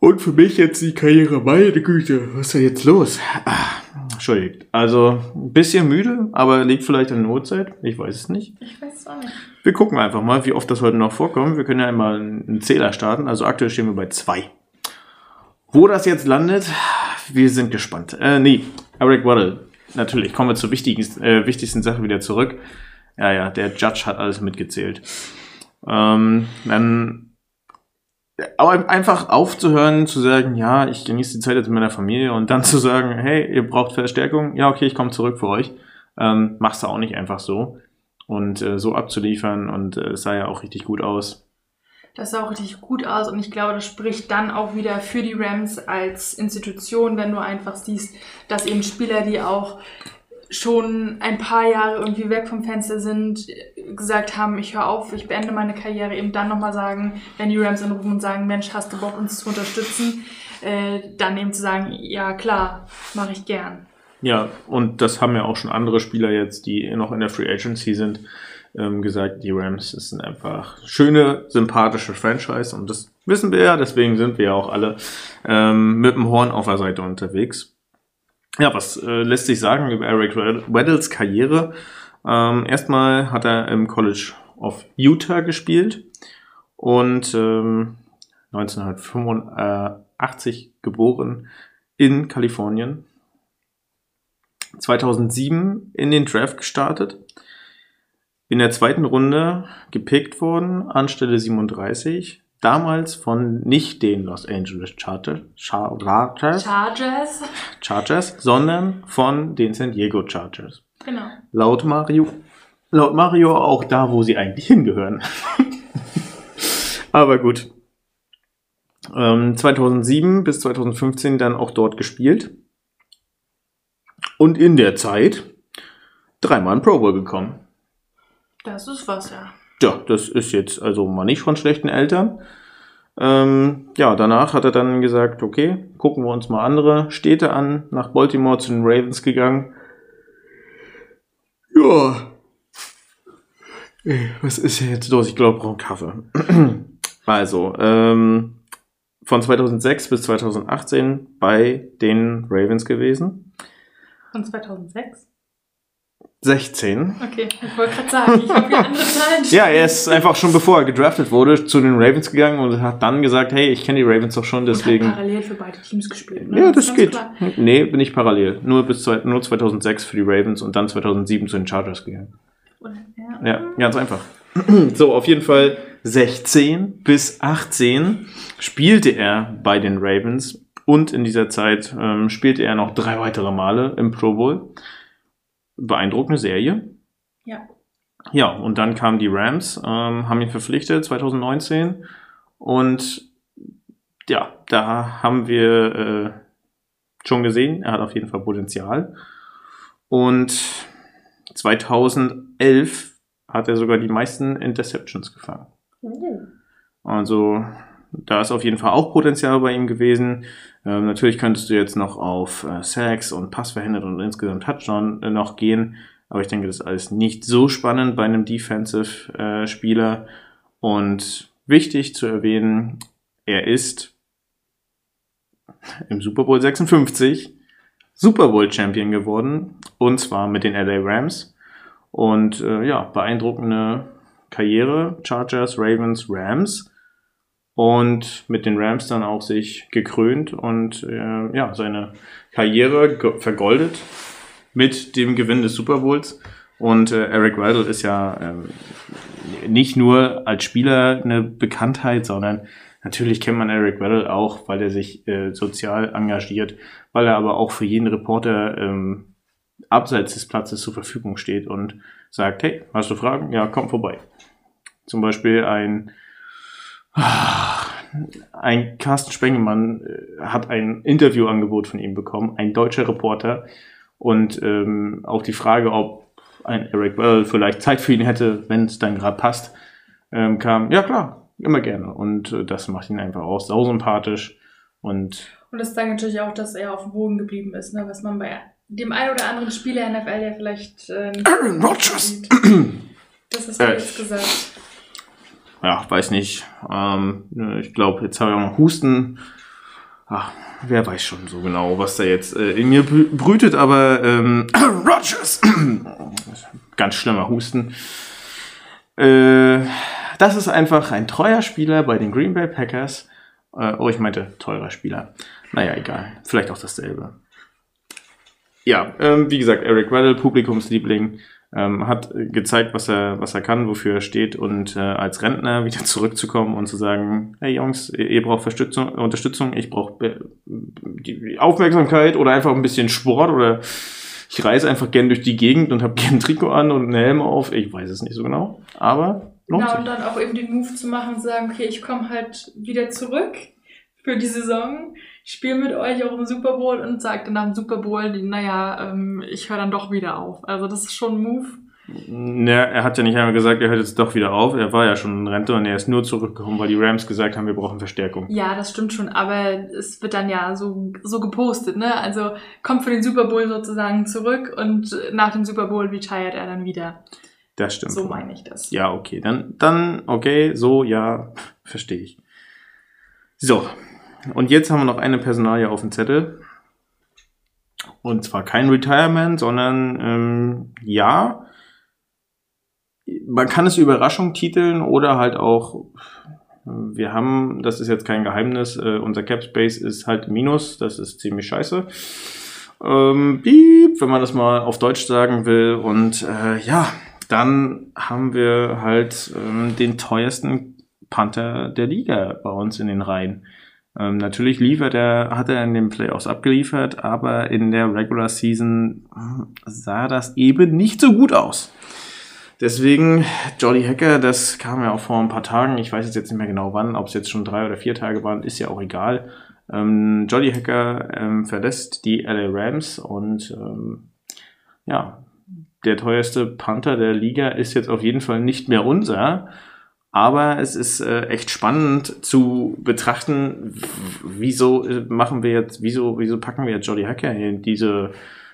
Und für mich jetzt die Karriere, meine Güte, was ist da jetzt los? Ah, Entschuldigt. Also ein bisschen müde, aber liegt vielleicht an der Notzeit. Ich weiß es nicht. Ich weiß es auch nicht. Wir gucken einfach mal, wie oft das heute noch vorkommt. Wir können ja einmal einen Zähler starten. Also aktuell stehen wir bei zwei. Wo das jetzt landet, wir sind gespannt. Äh, nee, Eric Waddle. Natürlich, kommen wir zur wichtigsten, äh, wichtigsten Sache wieder zurück. Ja, ja, der Judge hat alles mitgezählt. Ähm, dann aber einfach aufzuhören, zu sagen, ja, ich genieße die Zeit jetzt mit meiner Familie und dann zu sagen, hey, ihr braucht Verstärkung, ja, okay, ich komme zurück für euch, ähm, machst du auch nicht einfach so. Und äh, so abzuliefern und äh, es sah ja auch richtig gut aus. Das sah auch richtig gut aus und ich glaube, das spricht dann auch wieder für die Rams als Institution, wenn du einfach siehst, dass eben Spieler, die auch schon ein paar Jahre irgendwie weg vom Fenster sind, gesagt haben, ich höre auf, ich beende meine Karriere, eben dann nochmal sagen, wenn die Rams anrufen und sagen, Mensch, hast du Bock, uns zu unterstützen, äh, dann eben zu sagen, ja klar, mache ich gern. Ja, und das haben ja auch schon andere Spieler jetzt, die noch in der Free Agency sind, ähm, gesagt, die Rams sind einfach schöne, sympathische Franchise und das wissen wir ja, deswegen sind wir ja auch alle ähm, mit dem Horn auf der Seite unterwegs. Ja, was äh, lässt sich sagen über Eric Weddles Karriere? Ähm, erstmal hat er im College of Utah gespielt und ähm, 1985 geboren in Kalifornien. 2007 in den Draft gestartet. In der zweiten Runde gepickt worden, anstelle 37 damals von nicht den Los Angeles Chargers, Chargers, Chargers, Chargers, sondern von den San Diego Chargers. Genau. Laut Mario, laut Mario auch da, wo sie eigentlich hingehören. Aber gut. Ähm, 2007 bis 2015 dann auch dort gespielt. Und in der Zeit dreimal in Pro Bowl gekommen. Das ist was, ja. ja, das ist jetzt also mal nicht von schlechten Eltern. Ähm, ja, danach hat er dann gesagt, okay, gucken wir uns mal andere Städte an, nach Baltimore zu den Ravens gegangen. Ja. Was ist hier jetzt los? Ich glaube, ich brauche Kaffee. also, ähm, von 2006 bis 2018 bei den Ravens gewesen. Von 2006? 16. Okay, ich wollte gerade sagen, ich habe andere Zahlen. Ja, er ist einfach schon bevor er gedraftet wurde zu den Ravens gegangen und hat dann gesagt, hey, ich kenne die Ravens doch schon, deswegen. Und hat parallel für beide Teams gespielt. Ne? Ja, das ist geht. klar. Nee, bin ich parallel. Nur bis nur 2006 für die Ravens und dann 2007 zu den Chargers gegangen. Ja, ganz einfach. So, auf jeden Fall 16 bis 18 spielte er bei den Ravens und in dieser Zeit ähm, spielte er noch drei weitere Male im Pro Bowl. Beeindruckende Serie. Ja. Ja, und dann kamen die Rams, ähm, haben ihn verpflichtet 2019 und ja, da haben wir äh, schon gesehen, er hat auf jeden Fall Potenzial. Und 2011 hat er sogar die meisten Interceptions gefangen. Oh. Also da ist auf jeden Fall auch Potenzial bei ihm gewesen. Ähm, natürlich könntest du jetzt noch auf äh, Sacks und Pass und insgesamt Touchdown äh, noch gehen. Aber ich denke, das ist alles nicht so spannend bei einem Defensive-Spieler. und wichtig zu erwähnen, er ist im Super Bowl 56 Super Bowl Champion geworden. Und zwar mit den LA Rams. Und äh, ja, beeindruckende Karriere. Chargers, Ravens, Rams. Und mit den Rams dann auch sich gekrönt und äh, ja, seine Karriere vergoldet mit dem Gewinn des Super Bowls. Und äh, Eric Weddle ist ja ähm, nicht nur als Spieler eine Bekanntheit, sondern natürlich kennt man Eric Weddle auch, weil er sich äh, sozial engagiert, weil er aber auch für jeden Reporter ähm, abseits des Platzes zur Verfügung steht und sagt, hey, hast du Fragen? Ja, komm vorbei. Zum Beispiel ein ein Carsten Spengemann äh, hat ein Interviewangebot von ihm bekommen, ein deutscher Reporter. Und ähm, auf die Frage, ob ein Eric Bell vielleicht Zeit für ihn hätte, wenn es dann gerade passt, ähm, kam, ja klar, immer gerne. Und äh, das macht ihn einfach auch sausympathisch. Und Und das zeigt natürlich auch, dass er auf dem Boden geblieben ist, ne? was man bei dem einen oder anderen Spieler NFL ja vielleicht äh, nicht Aaron Rodgers. Das hast du Äh, jetzt gesagt. Ja, weiß nicht. Ähm, ich glaube, jetzt habe ich auch noch Husten. Ach, wer weiß schon so genau, was da jetzt äh, in mir brü- brütet, aber ähm, Rogers! Ganz schlimmer Husten. Äh, das ist einfach ein treuer Spieler bei den Green Bay Packers. Äh, oh, ich meinte teurer Spieler. Naja, egal. Vielleicht auch dasselbe. Ja, ähm, wie gesagt, Eric Weddle, Publikumsliebling, ähm, hat gezeigt, was er, was er kann, wofür er steht und äh, als Rentner wieder zurückzukommen und zu sagen, hey Jungs, ihr, braucht Verstützung, Unterstützung, ich brauche Aufmerksamkeit oder einfach ein bisschen Sport oder ich reise einfach gern durch die Gegend und habe gern ein Trikot an und einen Helm auf. Ich weiß es nicht so genau, aber lohnt Genau, sich. und dann auch eben den Move zu machen und zu sagen, okay, ich komme halt wieder zurück für die Saison, spiele mit euch auch im Super Bowl und sage dann nach dem Super Bowl, naja, ähm, ich höre dann doch wieder auf. Also das ist schon ein Move. Ja, er hat ja nicht einmal gesagt, er hört jetzt doch wieder auf. Er war ja schon in Rente und er ist nur zurückgekommen, weil die Rams gesagt haben, wir brauchen Verstärkung. Ja, das stimmt schon, aber es wird dann ja so, so gepostet, ne? Also kommt für den Super Bowl sozusagen zurück und nach dem Super Bowl retired er dann wieder. Das stimmt. So meine ich das. Ja, okay. Dann, dann, okay, so, ja, verstehe ich. So. Und jetzt haben wir noch eine Personalie auf dem Zettel. Und zwar kein Retirement, sondern, ähm, ja, man kann es Überraschung titeln oder halt auch, wir haben, das ist jetzt kein Geheimnis, äh, unser Cap Space ist halt Minus, das ist ziemlich scheiße. Ähm, piep, wenn man das mal auf Deutsch sagen will. Und äh, ja, dann haben wir halt ähm, den teuersten Panther der Liga bei uns in den Reihen. Ähm, natürlich liefert er, hat er in den Playoffs abgeliefert, aber in der Regular Season hm, sah das eben nicht so gut aus. Deswegen, Jolly Hacker, das kam ja auch vor ein paar Tagen, ich weiß jetzt, jetzt nicht mehr genau wann, ob es jetzt schon drei oder vier Tage waren, ist ja auch egal. Ähm, Jolly Hacker ähm, verlässt die LA Rams und ähm, ja, der teuerste Panther der Liga ist jetzt auf jeden Fall nicht mehr unser. Aber es ist äh, echt spannend zu betrachten, wieso äh, machen wir jetzt, wieso, wieso packen wir jetzt Jolly Hacker in diese,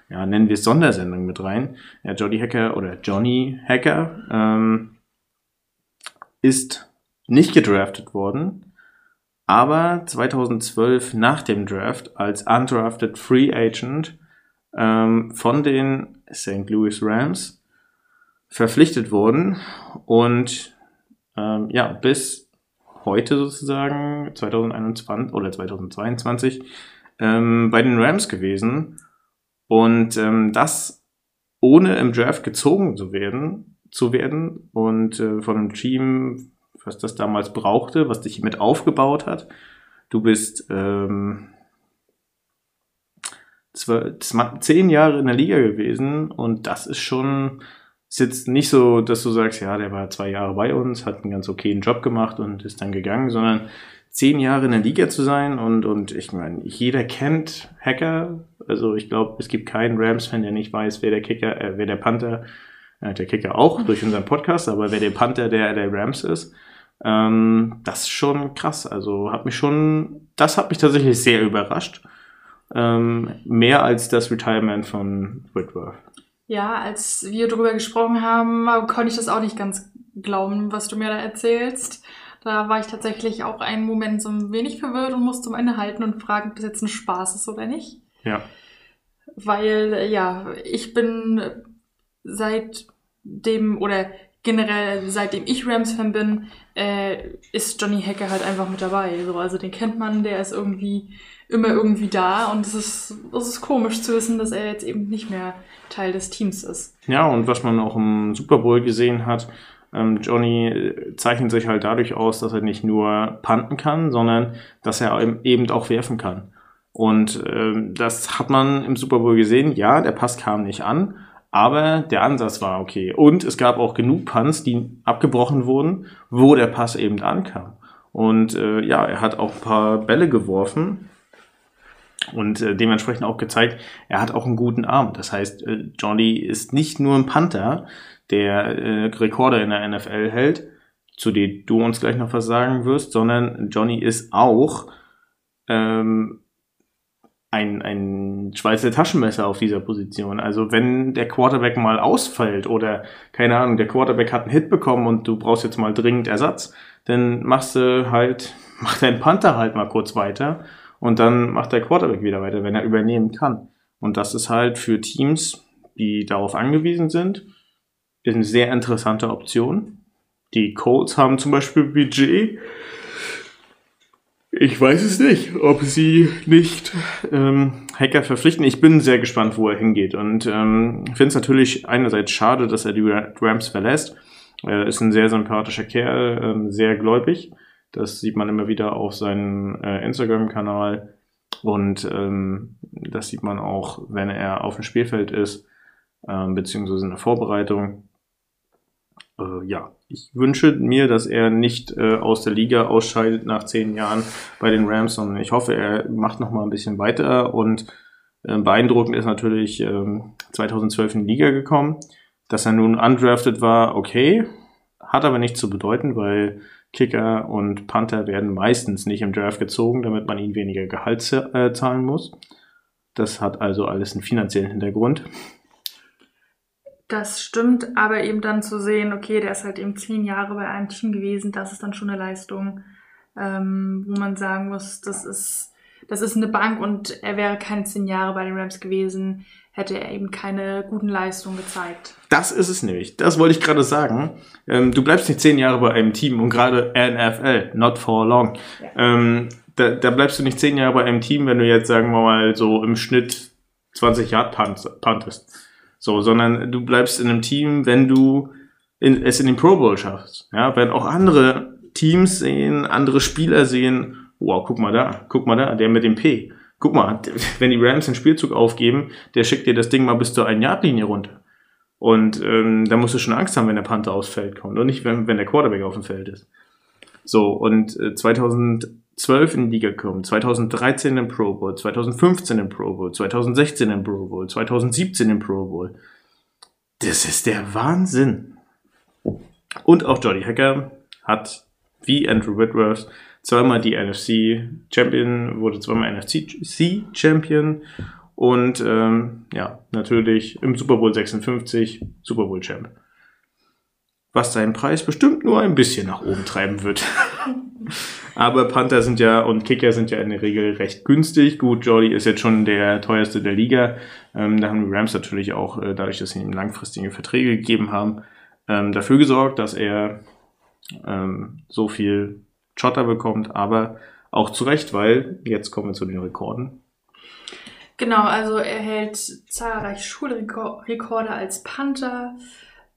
ja, nennen wir es Sondersendung mit rein. Ja, Jolly Hacker oder Johnny Hacker ähm, ist nicht gedraftet worden, aber 2012 nach dem Draft als undrafted Free Agent ähm, von den St. Louis Rams verpflichtet worden und ähm, ja, bis heute sozusagen 2021 oder 2022 ähm, bei den Rams gewesen und ähm, das ohne im Draft gezogen zu werden, zu werden und äh, von einem Team, was das damals brauchte, was dich mit aufgebaut hat. Du bist ähm, zwölf, zehn Jahre in der Liga gewesen und das ist schon ist jetzt nicht so, dass du sagst, ja, der war zwei Jahre bei uns, hat einen ganz okayen Job gemacht und ist dann gegangen, sondern zehn Jahre in der Liga zu sein und, und ich meine, jeder kennt Hacker. Also ich glaube, es gibt keinen Rams-Fan, der nicht weiß, wer der Kicker, äh, wer der Panther, äh, der Kicker auch durch unseren Podcast, aber wer der Panther der, der Rams ist. Ähm, das ist schon krass. Also hat mich schon, das hat mich tatsächlich sehr überrascht. Ähm, mehr als das Retirement von Whitworth. Ja, als wir darüber gesprochen haben, konnte ich das auch nicht ganz glauben, was du mir da erzählst. Da war ich tatsächlich auch einen Moment so ein wenig verwirrt und musste meine halten und fragen, ob das jetzt ein Spaß ist oder nicht. Ja. Weil, ja, ich bin seit dem, oder generell seitdem ich Rams-Fan bin, äh, ist Johnny Hacker halt einfach mit dabei. So, also den kennt man, der ist irgendwie immer irgendwie da und es ist, es ist komisch zu wissen, dass er jetzt eben nicht mehr Teil des Teams ist. Ja, und was man auch im Super Bowl gesehen hat, ähm, Johnny zeichnet sich halt dadurch aus, dass er nicht nur panten kann, sondern dass er eben auch werfen kann. Und ähm, das hat man im Super Bowl gesehen. Ja, der Pass kam nicht an, aber der Ansatz war okay. Und es gab auch genug Punts, die abgebrochen wurden, wo der Pass eben ankam. Und äh, ja, er hat auch ein paar Bälle geworfen, und äh, dementsprechend auch gezeigt, er hat auch einen guten Arm. Das heißt, äh, Johnny ist nicht nur ein Panther, der äh, Rekorde in der NFL hält, zu dem du uns gleich noch was sagen wirst, sondern Johnny ist auch ähm, ein, ein Schweizer Taschenmesser auf dieser Position. Also wenn der Quarterback mal ausfällt oder keine Ahnung, der Quarterback hat einen Hit bekommen und du brauchst jetzt mal dringend Ersatz, dann machst du halt, mach dein Panther halt mal kurz weiter und dann macht der Quarterback wieder weiter, wenn er übernehmen kann. Und das ist halt für Teams, die darauf angewiesen sind, eine sehr interessante Option. Die Colts haben zum Beispiel Budget. Ich weiß es nicht, ob sie nicht ähm, Hacker verpflichten. Ich bin sehr gespannt, wo er hingeht. Und ähm, finde es natürlich einerseits schade, dass er die Rams verlässt. Er ist ein sehr sympathischer Kerl, ähm, sehr gläubig. Das sieht man immer wieder auf seinem äh, Instagram-Kanal. Und ähm, das sieht man auch, wenn er auf dem Spielfeld ist, ähm, beziehungsweise in der Vorbereitung. Äh, ja, ich wünsche mir, dass er nicht äh, aus der Liga ausscheidet nach zehn Jahren bei den Rams, sondern ich hoffe, er macht noch mal ein bisschen weiter. Und äh, beeindruckend ist natürlich äh, 2012 in die Liga gekommen. Dass er nun undrafted war, okay, hat aber nichts zu bedeuten, weil Kicker und Panther werden meistens nicht im Draft gezogen, damit man ihnen weniger Gehalt äh, zahlen muss. Das hat also alles einen finanziellen Hintergrund. Das stimmt, aber eben dann zu sehen, okay, der ist halt eben zehn Jahre bei einem Team gewesen, das ist dann schon eine Leistung, ähm, wo man sagen muss, das ist, das ist eine Bank und er wäre keine zehn Jahre bei den Rams gewesen, hätte er eben keine guten Leistungen gezeigt. Das ist es nämlich. Das wollte ich gerade sagen. Ähm, du bleibst nicht zehn Jahre bei einem Team und gerade NFL, not for long. Ja. Ähm, da, da bleibst du nicht zehn Jahre bei einem Team, wenn du jetzt, sagen wir mal, so im Schnitt 20 Yard puntest. So, sondern du bleibst in einem Team, wenn du in, es in den Pro Bowl schaffst. Ja, wenn auch andere Teams sehen, andere Spieler sehen, wow, guck mal da, guck mal da, der mit dem P guck mal, wenn die Rams den Spielzug aufgeben, der schickt dir das Ding mal bis zur 1-Yard-Linie runter. Und ähm, da musst du schon Angst haben, wenn der Panther aufs Feld kommt und nicht, wenn, wenn der Quarterback auf dem Feld ist. So, und äh, 2012 in die Liga gekommen, 2013 im Pro Bowl, 2015 im Pro Bowl, 2016 im Pro Bowl, 2017 im Pro Bowl. Das ist der Wahnsinn. Und auch Jody Hacker hat, wie Andrew Whitworth, zweimal die NFC Champion, wurde zweimal NFC Champion und ähm, ja, natürlich im Super Bowl 56 Super Bowl Champ. Was seinen Preis bestimmt nur ein bisschen nach oben treiben wird. Aber Panther sind ja und Kicker sind ja in der Regel recht günstig. Gut, Jordi ist jetzt schon der teuerste der Liga. Ähm, da haben die Rams natürlich auch, äh, dadurch, dass sie ihm langfristige Verträge gegeben haben, ähm, dafür gesorgt, dass er ähm, so viel Schotter bekommt. Aber auch zu Recht, weil jetzt kommen wir zu den Rekorden. Genau, also er hält zahlreiche Schulrekorde als Panther.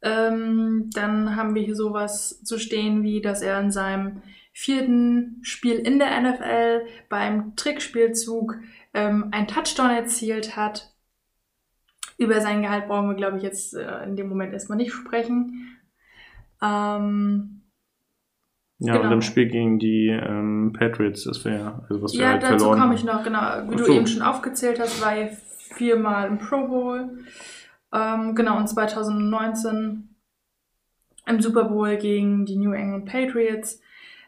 Ähm, dann haben wir hier sowas zu stehen, wie dass er in seinem vierten Spiel in der NFL beim Trickspielzug ähm, ein Touchdown erzielt hat. Über sein Gehalt brauchen wir, glaube ich, jetzt äh, in dem Moment erstmal nicht sprechen. Ähm, ja, genau. und im Spiel gegen die ähm, Patriots, das wäre, also was wir ja, halt dazu verloren komme ich noch, genau. Wie du eben schon aufgezählt hast, war er viermal im Pro Bowl. Ähm, genau, und 2019 im Super Bowl gegen die New England Patriots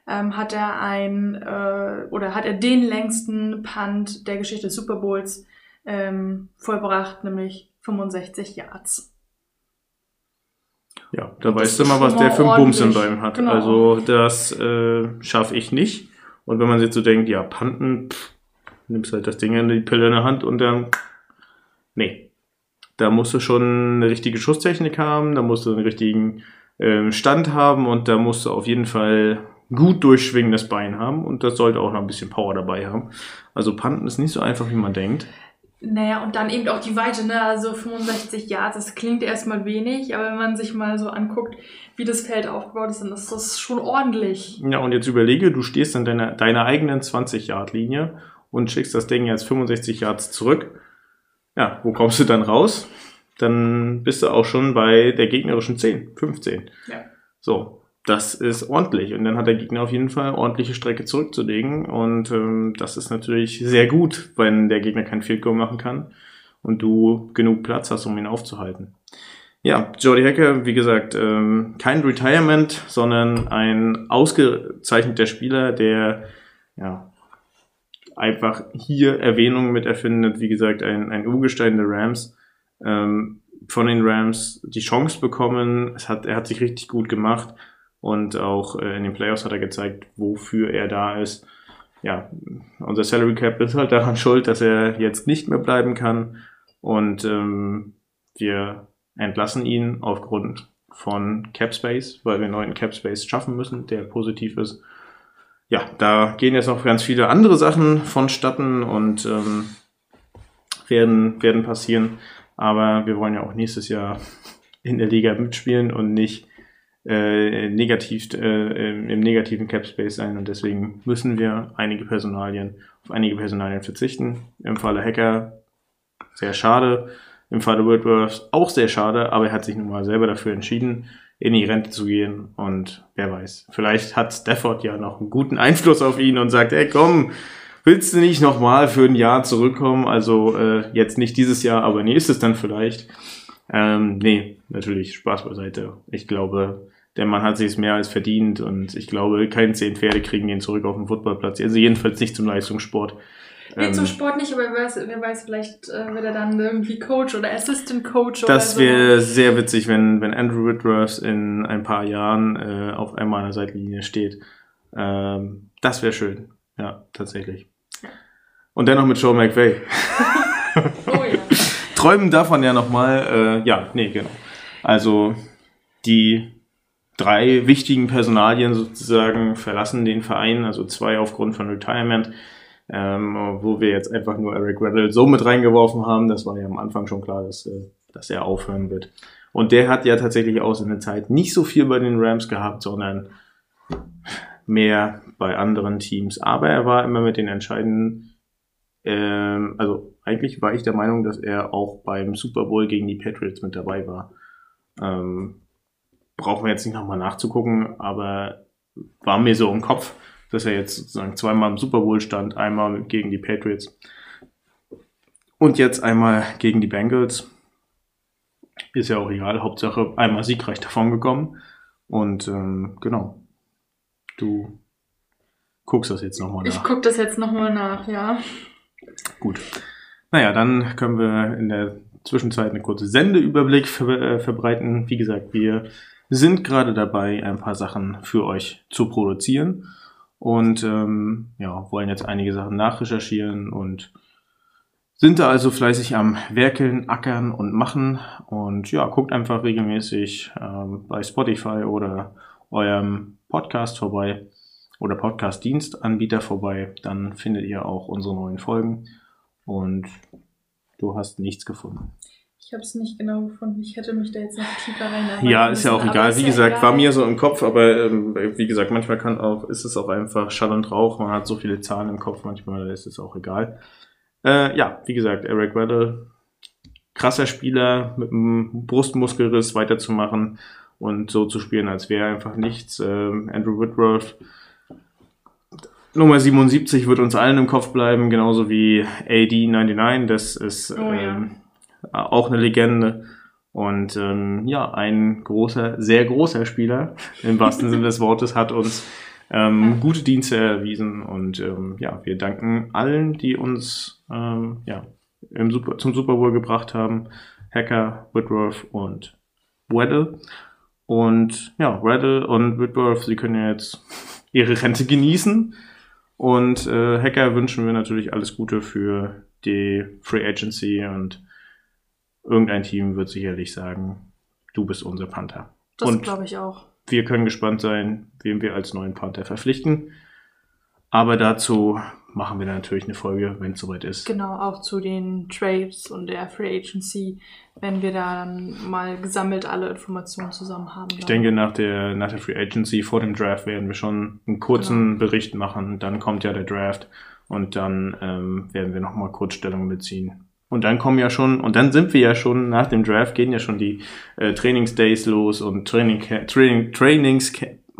ähm, hat er ein äh, oder hat er den längsten Punt der Geschichte des Super Bowls ähm, vollbracht, nämlich 65 Yards. Ja, da weißt du mal, was der für einen Bums im Bein hat. Genau. Also das äh, schaffe ich nicht. Und wenn man sich so denkt, ja, Panten, pff, nimmst halt das Ding in die Pille in der Hand und dann, nee. Da musst du schon eine richtige Schusstechnik haben, da musst du einen richtigen äh, Stand haben und da musst du auf jeden Fall gut durchschwingendes Bein haben und das sollte auch noch ein bisschen Power dabei haben. Also Panten ist nicht so einfach, wie man denkt. Naja, und dann eben auch die Weite, ne? Also 65 Yards, das klingt erstmal wenig, aber wenn man sich mal so anguckt, wie das Feld aufgebaut ist, dann ist das schon ordentlich. Ja, und jetzt überlege, du stehst in deiner, deiner eigenen 20-Yard-Linie und schickst das Ding jetzt 65 Yards zurück. Ja, wo kommst du dann raus? Dann bist du auch schon bei der gegnerischen 10, 15. Ja. So, das ist ordentlich. Und dann hat der Gegner auf jeden Fall ordentliche Strecke zurückzulegen. Und ähm, das ist natürlich sehr gut, wenn der Gegner kein Field Goal machen kann und du genug Platz hast, um ihn aufzuhalten. Ja, Jody Hacker, wie gesagt, ähm, kein Retirement, sondern ein ausgezeichneter Spieler, der ja einfach hier Erwähnungen mit erfindet. Wie gesagt, ein, ein Urgestein der Rams. Ähm, von den Rams die Chance bekommen. Es hat, er hat sich richtig gut gemacht. Und auch äh, in den Playoffs hat er gezeigt, wofür er da ist. Ja, unser Salary Cap ist halt daran schuld, dass er jetzt nicht mehr bleiben kann. Und ähm, wir entlassen ihn aufgrund von Cap Space, weil wir einen neuen Cap Space schaffen müssen, der positiv ist. Ja, da gehen jetzt noch ganz viele andere Sachen vonstatten und ähm, werden, werden passieren. Aber wir wollen ja auch nächstes Jahr in der Liga mitspielen und nicht äh, negativ, äh, im negativen Cap Space sein und deswegen müssen wir einige Personalien, auf einige Personalien verzichten. Im Falle Hacker sehr schade, im Falle Whitworth auch sehr schade, aber er hat sich nun mal selber dafür entschieden, in die Rente zu gehen und wer weiß, vielleicht hat Stafford ja noch einen guten Einfluss auf ihn und sagt, ey komm, willst du nicht nochmal für ein Jahr zurückkommen? Also äh, jetzt nicht dieses Jahr, aber nächstes dann vielleicht. Ähm, nee, natürlich, Spaß beiseite. Ich glaube, der Mann hat sich es mehr als verdient und ich glaube, keine zehn Pferde kriegen ihn zurück auf den Footballplatz. Also jedenfalls nicht zum Leistungssport. Nee, ähm, zum Sport nicht, aber wer weiß, wer weiß vielleicht äh, wird er dann irgendwie Coach oder Assistant Coach oder Das wäre so. sehr witzig, wenn, wenn Andrew Whitworth in ein paar Jahren äh, auf einmal an der Seitenlinie steht. Ähm, das wäre schön. Ja, tatsächlich. Und dennoch mit Joe McVay. oh ja. Träumen davon ja nochmal. Äh, ja, nee, genau. Also die drei wichtigen Personalien sozusagen verlassen den Verein, also zwei aufgrund von Retirement, ähm, wo wir jetzt einfach nur Eric Weddle so mit reingeworfen haben. Das war ja am Anfang schon klar, dass, äh, dass er aufhören wird. Und der hat ja tatsächlich auch seine Zeit nicht so viel bei den Rams gehabt, sondern mehr bei anderen Teams. Aber er war immer mit den entscheidenden, ähm, also eigentlich war ich der Meinung, dass er auch beim Super Bowl gegen die Patriots mit dabei war. Ähm, brauchen wir jetzt nicht nochmal nachzugucken, aber war mir so im Kopf, dass er jetzt sozusagen zweimal im Super Bowl stand, einmal gegen die Patriots und jetzt einmal gegen die Bengals. ist ja auch egal. Hauptsache einmal siegreich davon gekommen. Und ähm, genau. Du guckst das jetzt nochmal nach. Ich guck das jetzt nochmal nach, ja. Gut. Naja, dann können wir in der Zwischenzeit eine kurze Sendeüberblick ver äh, verbreiten. Wie gesagt, wir sind gerade dabei, ein paar Sachen für euch zu produzieren. Und ähm, ja, wollen jetzt einige Sachen nachrecherchieren und sind da also fleißig am Werkeln, Ackern und Machen. Und ja, guckt einfach regelmäßig ähm, bei Spotify oder eurem Podcast vorbei oder Podcast-Dienstanbieter vorbei, dann findet ihr auch unsere neuen Folgen und du hast nichts gefunden. Ich habe es nicht genau gefunden. Ich hätte mich da jetzt noch tiefer rein. Ja, ist ja auch egal. Wie gesagt, egal. war mir so im Kopf, aber ähm, wie gesagt, manchmal kann auch, ist es auch einfach Schall und Rauch. Man hat so viele Zahlen im Kopf, manchmal ist es auch egal. Äh, ja, wie gesagt, Eric Weddle, krasser Spieler mit einem Brustmuskelriss weiterzumachen und so zu spielen, als wäre einfach nichts. Ähm, Andrew Whitworth, Nummer 77 wird uns allen im Kopf bleiben, genauso wie AD99. Das ist oh, ja. ähm, auch eine Legende. Und ähm, ja, ein großer, sehr großer Spieler, im wahrsten Sinne des Wortes, hat uns ähm, gute Dienste erwiesen. Und ähm, ja, wir danken allen, die uns ähm, ja, im Super, zum Super Bowl gebracht haben. Hacker, Whitworth und Weddle. Und ja, Weddle und Whitworth, sie können ja jetzt ihre Rente genießen. Und äh, Hacker wünschen wir natürlich alles Gute für die Free Agency und irgendein Team wird sicherlich sagen, du bist unser Panther. Das glaube ich auch. Wir können gespannt sein, wem wir als neuen Panther verpflichten. Aber dazu machen wir dann natürlich eine Folge, wenn es soweit ist. Genau, auch zu den Trades und der Free Agency, wenn wir da dann mal gesammelt alle Informationen zusammen haben. Ich denke, nach der, nach der Free Agency vor dem Draft werden wir schon einen kurzen genau. Bericht machen. Dann kommt ja der Draft und dann ähm, werden wir nochmal kurz Stellung beziehen. Und dann kommen ja schon, und dann sind wir ja schon, nach dem Draft gehen ja schon die äh, Trainingsdays los und Training, Training, Trainings,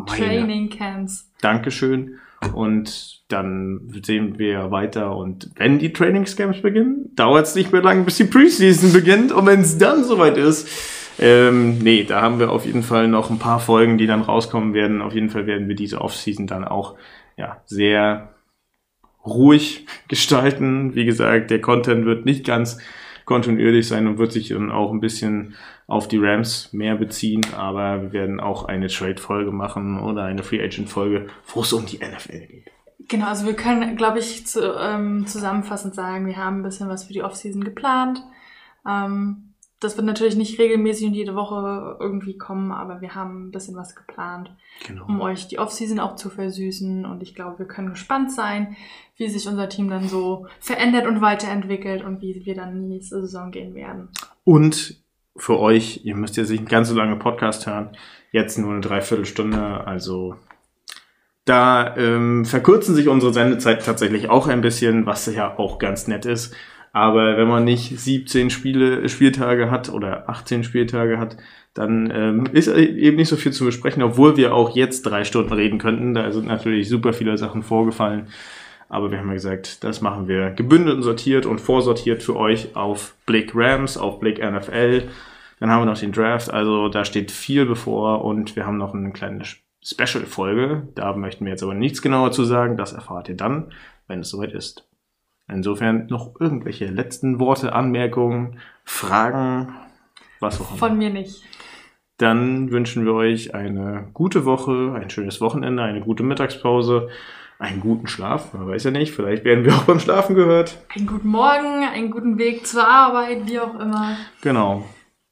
Training Camps. Dankeschön. Und dann sehen wir weiter. Und wenn die Trainingscamps beginnen, dauert es nicht mehr lang, bis die Preseason beginnt. Und wenn es dann soweit ist, ähm, nee, da haben wir auf jeden Fall noch ein paar Folgen, die dann rauskommen werden. Auf jeden Fall werden wir diese Offseason dann auch ja, sehr ruhig gestalten. Wie gesagt, der Content wird nicht ganz kontinuierlich sein und wird sich dann auch ein bisschen auf die Rams mehr beziehen, aber wir werden auch eine Trade-Folge machen oder eine Free Agent-Folge, wo es um die NFL geht. Genau, also wir können, glaube ich, zu, ähm, zusammenfassend sagen, wir haben ein bisschen was für die Offseason geplant. Ähm, das wird natürlich nicht regelmäßig und jede Woche irgendwie kommen, aber wir haben ein bisschen was geplant, genau. um euch die Offseason auch zu versüßen. Und ich glaube, wir können gespannt sein, wie sich unser Team dann so verändert und weiterentwickelt und wie wir dann in die nächste Saison gehen werden. Und für euch, ihr müsst jetzt nicht ganz so lange Podcast hören, jetzt nur eine Dreiviertelstunde, also da ähm, verkürzen sich unsere Sendezeit tatsächlich auch ein bisschen, was ja auch ganz nett ist. Aber wenn man nicht 17 Spiele, Spieltage hat oder 18 Spieltage hat, dann ähm, ist eben nicht so viel zu besprechen, obwohl wir auch jetzt drei Stunden reden könnten. Da sind natürlich super viele Sachen vorgefallen. Aber wir haben ja gesagt, das machen wir gebündelt und sortiert und vorsortiert für euch auf Blick Rams, auf Blick NFL. Dann haben wir noch den Draft. Also da steht viel bevor und wir haben noch eine kleine Special-Folge. Da möchten wir jetzt aber nichts genauer zu sagen. Das erfahrt ihr dann, wenn es soweit ist. Insofern noch irgendwelche letzten Worte, Anmerkungen, Fragen, was auch immer. Von mir nicht. Dann wünschen wir euch eine gute Woche, ein schönes Wochenende, eine gute Mittagspause, einen guten Schlaf. Man weiß ja nicht, vielleicht werden wir auch beim Schlafen gehört. Einen guten Morgen, einen guten Weg zur Arbeit, wie auch immer. Genau.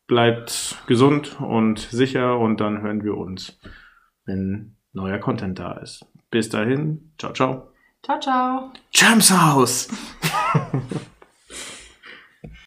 Bleibt gesund und sicher und dann hören wir uns, wenn neuer Content da ist. Bis dahin, ciao, ciao. Ciao, ciao. Champs House.